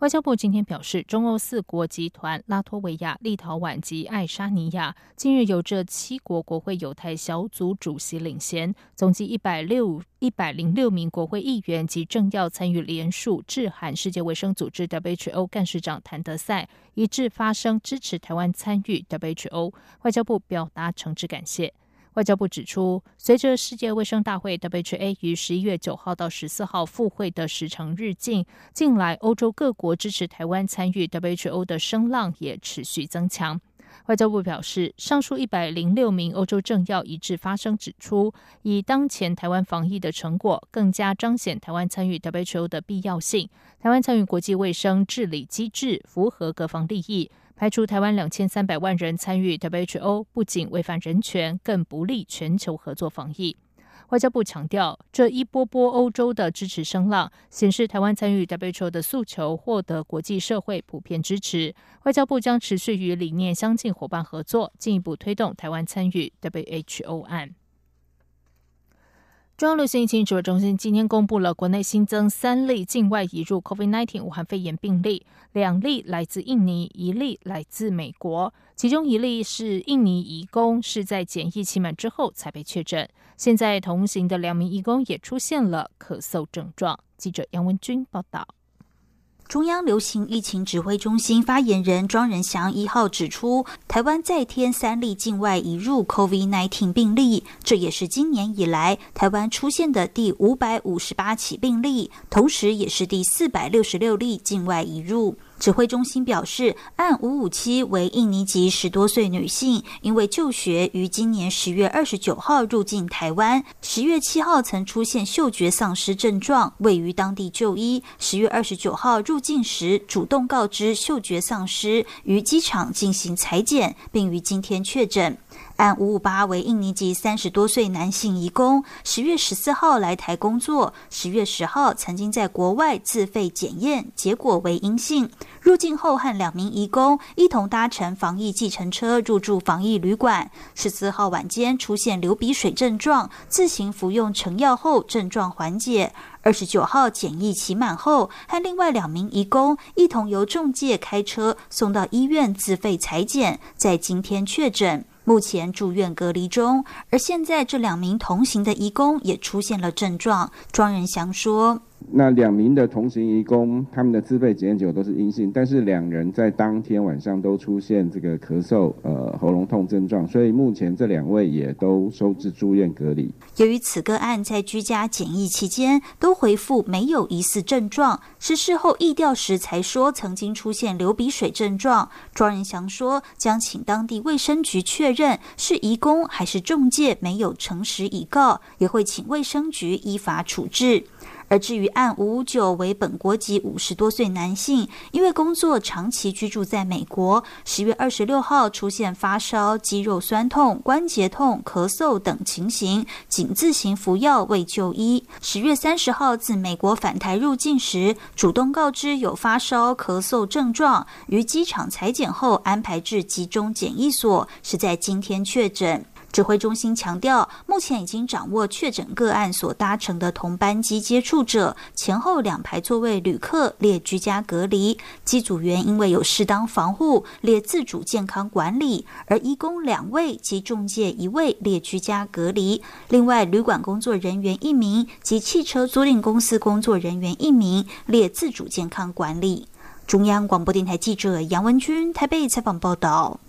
外交部今天表示，中欧四国集团拉脱维亚、立陶宛及爱沙尼亚近日由这七国国会犹太小组主席领衔，总计一百六一百零六名国会议员及政要参与联署致函世界卫生组织 WHO 干事长谭德赛，一致发声支持台湾参与 WHO。外交部表达诚挚感谢。外交部指出，随着世界卫生大会 （WHO） 于十一月九号到十四号复会的时程日近，近来欧洲各国支持台湾参与 WHO 的声浪也持续增强。外交部表示，上述一百零六名欧洲政要一致发声，指出以当前台湾防疫的成果，更加彰显台湾参与 WHO 的必要性。台湾参与国际卫生治理机制，符合各方利益。排除台湾两千三百万人参与 WHO，不仅违反人权，更不利全球合作防疫。外交部强调，这一波波欧洲的支持声浪，显示台湾参与 WHO 的诉求获得国际社会普遍支持。外交部将持续与理念相近伙伴合作，进一步推动台湾参与 WHO 案。中央流行疫情指挥中心今天公布了国内新增三例境外移入 COVID-19 武汉肺炎病例，两例来自印尼，一例来自美国。其中一例是印尼移工，是在检疫期满之后才被确诊。现在同行的两名义工也出现了咳嗽症状。记者杨文君报道。中央流行疫情指挥中心发言人庄仁祥一号指出，台湾再添三例境外移入 COVID-19 病例，这也是今年以来台湾出现的第五百五十八起病例，同时也是第四百六十六例境外移入。指挥中心表示，案五五七为印尼籍十多岁女性，因为就学于今年十月二十九号入境台湾，十月七号曾出现嗅觉丧失症状，位于当地就医。十月二十九号入境时主动告知嗅觉丧失，于机场进行裁剪，并于今天确诊。案五五八为印尼籍三十多岁男性移工，十月十四号来台工作，十月十号曾经在国外自费检验，结果为阴性。入境后和两名移工一同搭乘防疫计程车入住防疫旅馆。十四号晚间出现流鼻水症状，自行服用成药后症状缓解。二十九号检疫期满后，和另外两名移工一同由中介开车送到医院自费裁剪，在今天确诊。目前住院隔离中，而现在这两名同行的义工也出现了症状。庄仁祥说。那两名的同行移工，他们的自费检验结果都是阴性，但是两人在当天晚上都出现这个咳嗽、呃喉咙痛症状，所以目前这两位也都收治住院隔离。由于此个案在居家检疫期间都回复没有疑似症状，是事后疫调时才说曾经出现流鼻水症状。庄仁祥说，将请当地卫生局确认是移工还是中介没有诚实以告，也会请卫生局依法处置。而至于案五五九为本国籍五十多岁男性，因为工作长期居住在美国，十月二十六号出现发烧、肌肉酸痛、关节痛、咳嗽等情形，仅自行服药未就医。十月三十号自美国返台入境时，主动告知有发烧、咳嗽症状，于机场裁剪后安排至集中检疫所，是在今天确诊。指挥中心强调，目前已经掌握确诊个案所搭乘的同班机接触者，前后两排座位旅客列居家隔离，机组员因为有适当防护列自主健康管理，而一工两位及中介一位列居家隔离，另外旅馆工作人员一名及汽车租赁公司工作人员一名列自主健康管理。中央广播电台记者杨文君台北采访报道。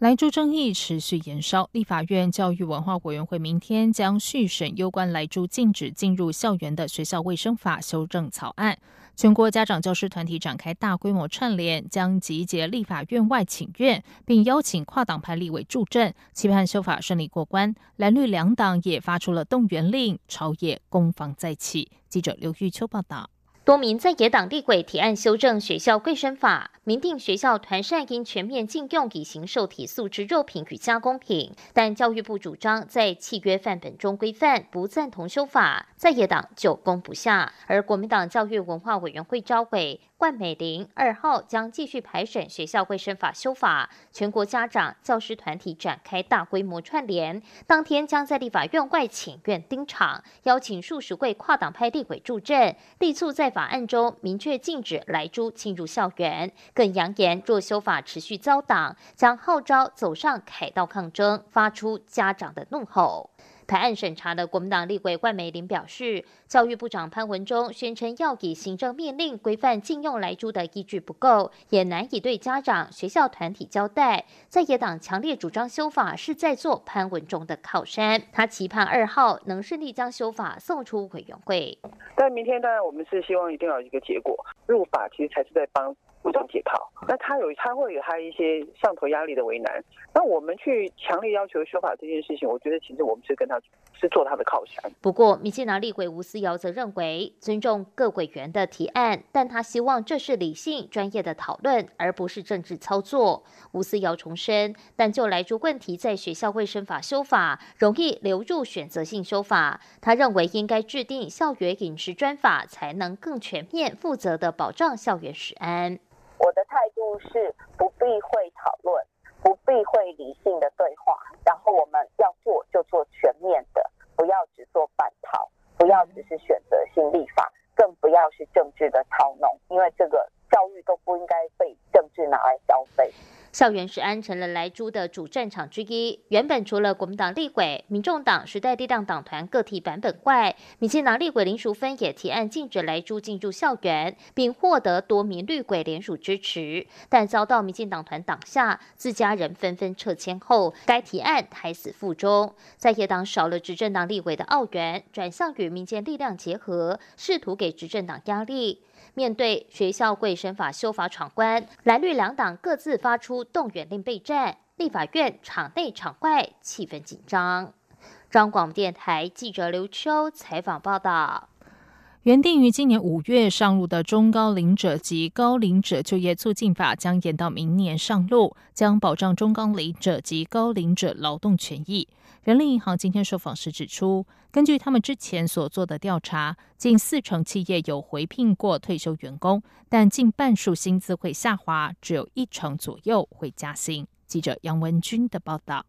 莱猪争议持续延烧，立法院教育文化委员会明天将续审有关莱猪禁止进入校园的学校卫生法修正草案。全国家长教师团体展开大规模串联，将集结立法院外请愿，并邀请跨党派立委助阵，期盼修法顺利过关。蓝绿两党也发出了动员令，朝野攻防再起。记者刘玉秋报道。多名在野党立委提案修正学校卫生法，明定学校团膳应全面禁用以型受体素质肉品与加工品，但教育部主张在契约范本中规范，不赞同修法，在野党就攻不下。而国民党教育文化委员会召委冠美玲二号将继续排审学校卫生法修法，全国家长、教师团体展开大规模串联，当天将在立法院外请愿盯场，邀请数十位跨党派立委助阵，力促在。法案中明确禁止莱猪进入校园，更扬言若修法持续遭挡，将号召走上凯道抗争，发出家长的怒吼。台案审查的国民党立委万美玲表示，教育部长潘文忠宣称要以行政命令规范禁用来猪的依据不够，也难以对家长、学校团体交代。在野党强烈主张修法是在做潘文忠的靠山，他期盼二号能顺利将修法送出委员会。但明天当然我们是希望一定要有一个结果，入法其实才是在帮。部长解套，那他有他会有他一些上头压力的为难，那我们去强烈要求修法这件事情，我觉得其实我们是跟他是做他的靠山。不过，民进党立委吴思瑶则认为尊重各委员的提案，但他希望这是理性专业的讨论，而不是政治操作。吴思瑶重申，但就来住问题，在学校卫生法修法容易流入选择性修法，他认为应该制定校园饮食专法，才能更全面、负责的保障校园食安。我的态度是不避讳讨论，不避讳理性的对话，然后我们要做就做全面的，不要只做半套，不要只是选择性立法，更不要是政治的操弄，因为这个教育都不应该被政治拿来消费。校园是安成了莱猪的主战场之一。原本除了国民党立委、民众党、时代力量党团个体版本外，民进党立委林淑芬也提案禁止莱猪进入校园，并获得多名绿鬼联署支持，但遭到民进党团挡下，自家人纷纷撤迁后，该提案胎死腹中。在野党少了执政党立委的澳元，转向与民间力量结合，试图给执政党压力。面对学校卫生法修法闯关，蓝绿两党各自发出动员令备战，立法院场内场外气氛紧张。中广电台记者刘秋采访报道。原定于今年五月上路的中高龄者及高龄者就业促进法将延到明年上路，将保障中高龄者及高龄者劳动权益。人力银行今天受访时指出，根据他们之前所做的调查，近四成企业有回聘过退休员工，但近半数薪资会下滑，只有一成左右会加薪。记者杨文军的报道。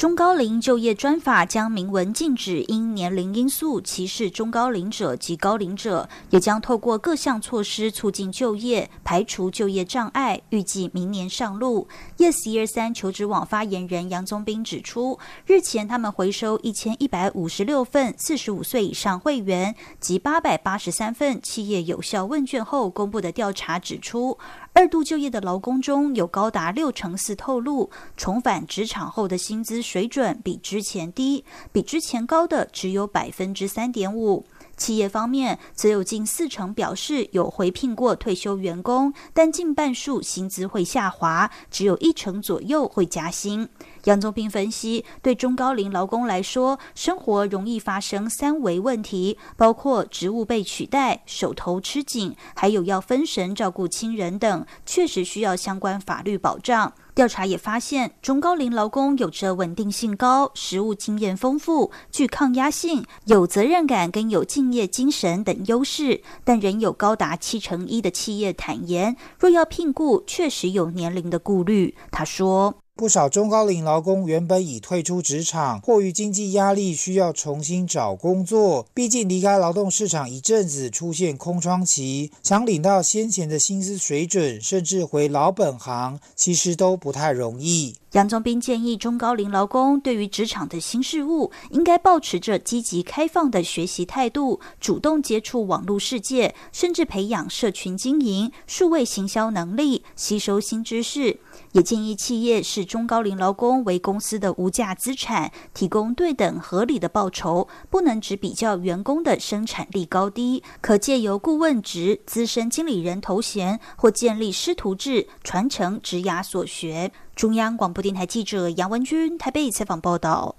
中高龄就业专法将明文禁止因年龄因素歧视中高龄者及高龄者，也将透过各项措施促进就业，排除就业障碍。预计明年上路。Yes 一二三求职网发言人杨宗斌指出，日前他们回收一千一百五十六份四十五岁以上会员及八百八十三份企业有效问卷后公布的调查指出。二度就业的劳工中有高达六成四透露，重返职场后的薪资水准比之前低，比之前高的只有百分之三点五。企业方面，则有近四成表示有回聘过退休员工，但近半数薪资会下滑，只有一成左右会加薪。杨宗斌分析，对中高龄劳工来说，生活容易发生三维问题，包括职务被取代、手头吃紧，还有要分神照顾亲人等，确实需要相关法律保障。调查也发现，中高龄劳工有着稳定性高、实务经验丰富、具抗压性、有责任感跟有敬业精神等优势，但仍有高达七成一的企业坦言，若要聘雇，确实有年龄的顾虑。他说。不少中高龄劳工原本已退出职场，迫于经济压力，需要重新找工作。毕竟离开劳动市场一阵子，出现空窗期，想领到先前的薪资水准，甚至回老本行，其实都不太容易。杨宗斌建议中高龄劳工对于职场的新事物，应该保持着积极开放的学习态度，主动接触网络世界，甚至培养社群经营、数位行销能力，吸收新知识。也建议企业是中高龄劳工为公司的无价资产，提供对等合理的报酬，不能只比较员工的生产力高低，可借由顾问职、资深经理人头衔，或建立师徒制，传承职涯所学。中央广播电台记者杨文君台北采访报道。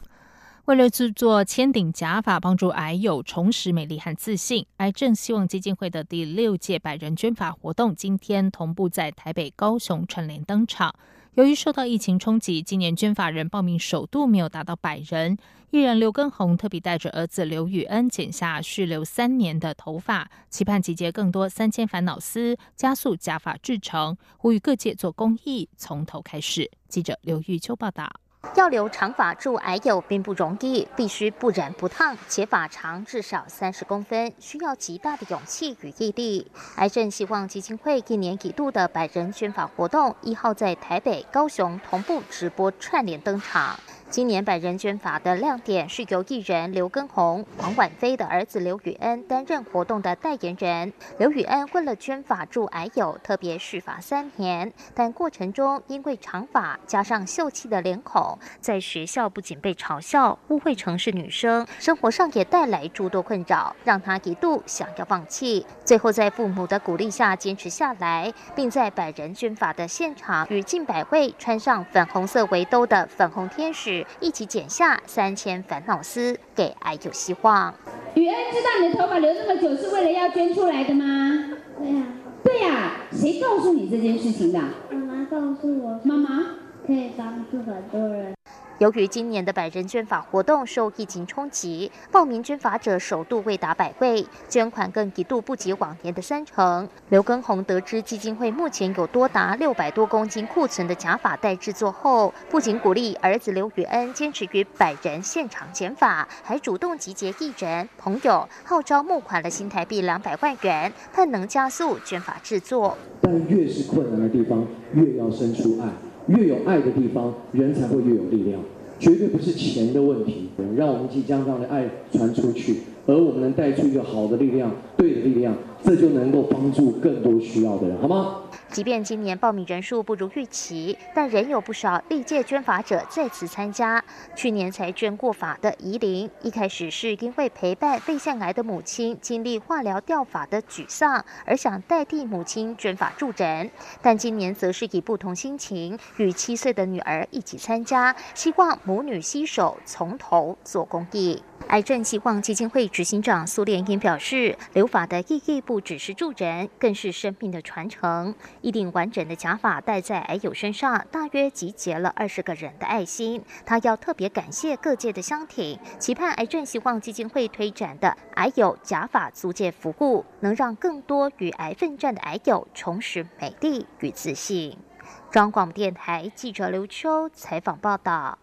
为了制作千顶假发，帮助癌友重拾美丽和自信，癌症希望基金会的第六届百人捐发活动今天同步在台北、高雄串联登场。由于受到疫情冲击，今年捐法人报名首度没有达到百人。艺人刘畊宏特别带着儿子刘宇恩剪下蓄留三年的头发，期盼集结更多三千烦恼丝，加速假发制成，呼吁各界做公益，从头开始。记者刘玉秋报道。要留长发助癌友并不容易，必须不染不烫，且发长至少三十公分，需要极大的勇气与毅力。癌症希望基金会一年一度的百人捐发活动，一号在台北、高雄同步直播串联登场。今年百人捐发的亮点是由艺人刘畊宏、黄婉菲的儿子刘宇恩担任活动的代言人。刘宇恩为了捐发助癌友，特别蓄发三年，但过程中因为长发加上秀气的脸孔，在学校不仅被嘲笑、误会成是女生，生活上也带来诸多困扰，让他一度想要放弃。最后在父母的鼓励下坚持下来，并在百人捐发的现场与近百位穿上粉红色围兜的粉红天使。一起剪下三千烦恼丝，给爱有希望。雨恩，知道你的头发留这么久是为了要捐出来的吗？对呀。对呀，谁告诉你这件事情的？妈妈告诉我。妈妈可以帮助很多人。由于今年的百人捐发活动受疫情冲击，报名捐发者首度未达百位，捐款更一度不及往年的三成。刘根宏得知基金会目前有多达六百多公斤库存的假发待制作后，不仅鼓励儿子刘宇恩坚持于百人现场剪发，还主动集结艺人朋友，号召募款了新台币两百万元，盼能加速捐发制作。但越是困难的地方，越要伸出爱。越有爱的地方，人才会越有力量。绝对不是钱的问题，让我们即将这样的爱传出去，而我们能带出一个好的力量，对的力量，这就能够帮助更多需要的人，好吗？即便今年报名人数不如预期，但仍有不少历届捐法者再次参加。去年才捐过法的怡玲，一开始是因为陪伴肺腺癌的母亲经历化疗掉法的沮丧，而想代替母亲捐法助人。但今年则是以不同心情，与七岁的女儿一起参加，希望母女携手从头做公益。癌症希望基金会执行长苏连英表示，留法的意义不只是助人，更是生命的传承。一顶完整的假发戴在癌友身上，大约集结了二十个人的爱心。他要特别感谢各界的相挺，期盼癌症希望基金会推展的癌友假发租借服务，能让更多与癌奋战的癌友重拾美丽与自信。中广电台记者刘秋采访报道。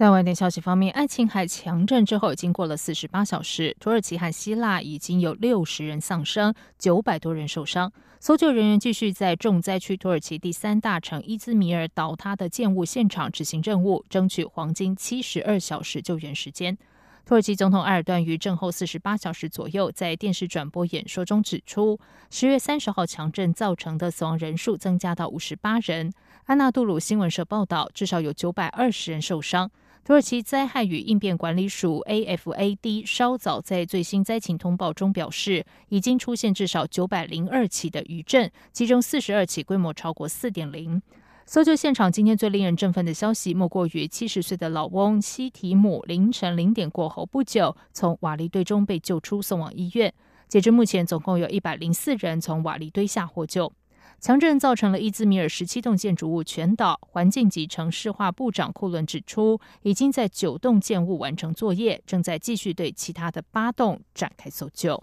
在外电消息方面，爱琴海强震之后，经过了四十八小时，土耳其和希腊已经有六十人丧生，九百多人受伤。搜救人员继续在重灾区土耳其第三大城伊兹米尔倒塌的建物现场执行任务，争取黄金七十二小时救援时间。土耳其总统埃尔段于震后四十八小时左右在电视转播演说中指出，十月三十号强震造成的死亡人数增加到五十八人。安纳杜鲁新闻社报道，至少有九百二十人受伤。土耳其灾害与应变管理署 （AFAD） 稍早在最新灾情通报中表示，已经出现至少九百零二起的余震，其中四十二起规模超过四点零。搜救现场今天最令人振奋的消息，莫过于七十岁的老翁西提姆凌晨零点过后不久从瓦砾堆中被救出，送往医院。截至目前，总共有一百零四人从瓦砾堆下获救。强震造成了伊兹米尔十七栋建筑物全倒。环境及城市化部长库伦指出，已经在九栋建物完成作业，正在继续对其他的八栋展开搜救。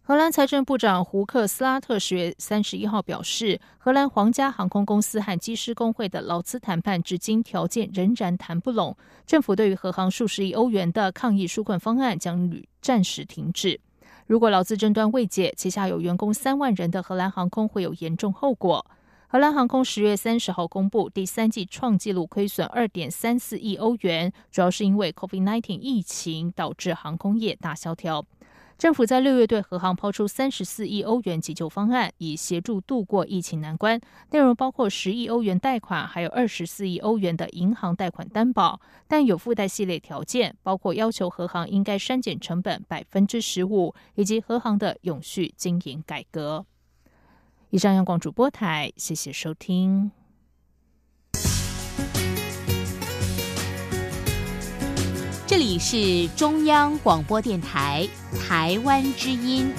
荷兰财政部长胡克斯拉特十月三十一号表示，荷兰皇家航空公司和机师工会的劳资谈判至今条件仍然谈不拢，政府对于荷航数十亿欧元的抗议纾困方案将暂时停止。如果劳资争端未解，旗下有员工三万人的荷兰航空会有严重后果。荷兰航空十月三十号公布第三季创纪录亏损二点三四亿欧元，主要是因为 COVID-19 疫情导致航空业大萧条。政府在六月对荷航抛出三十四亿欧元急救方案，以协助度过疫情难关。内容包括十亿欧元贷款，还有二十四亿欧元的银行贷款担保，但有附带系列条件，包括要求荷航应该删减成本百分之十五，以及荷航的永续经营改革。以上，阳光主播台，谢谢收听。这里是中央广播电台台湾之音。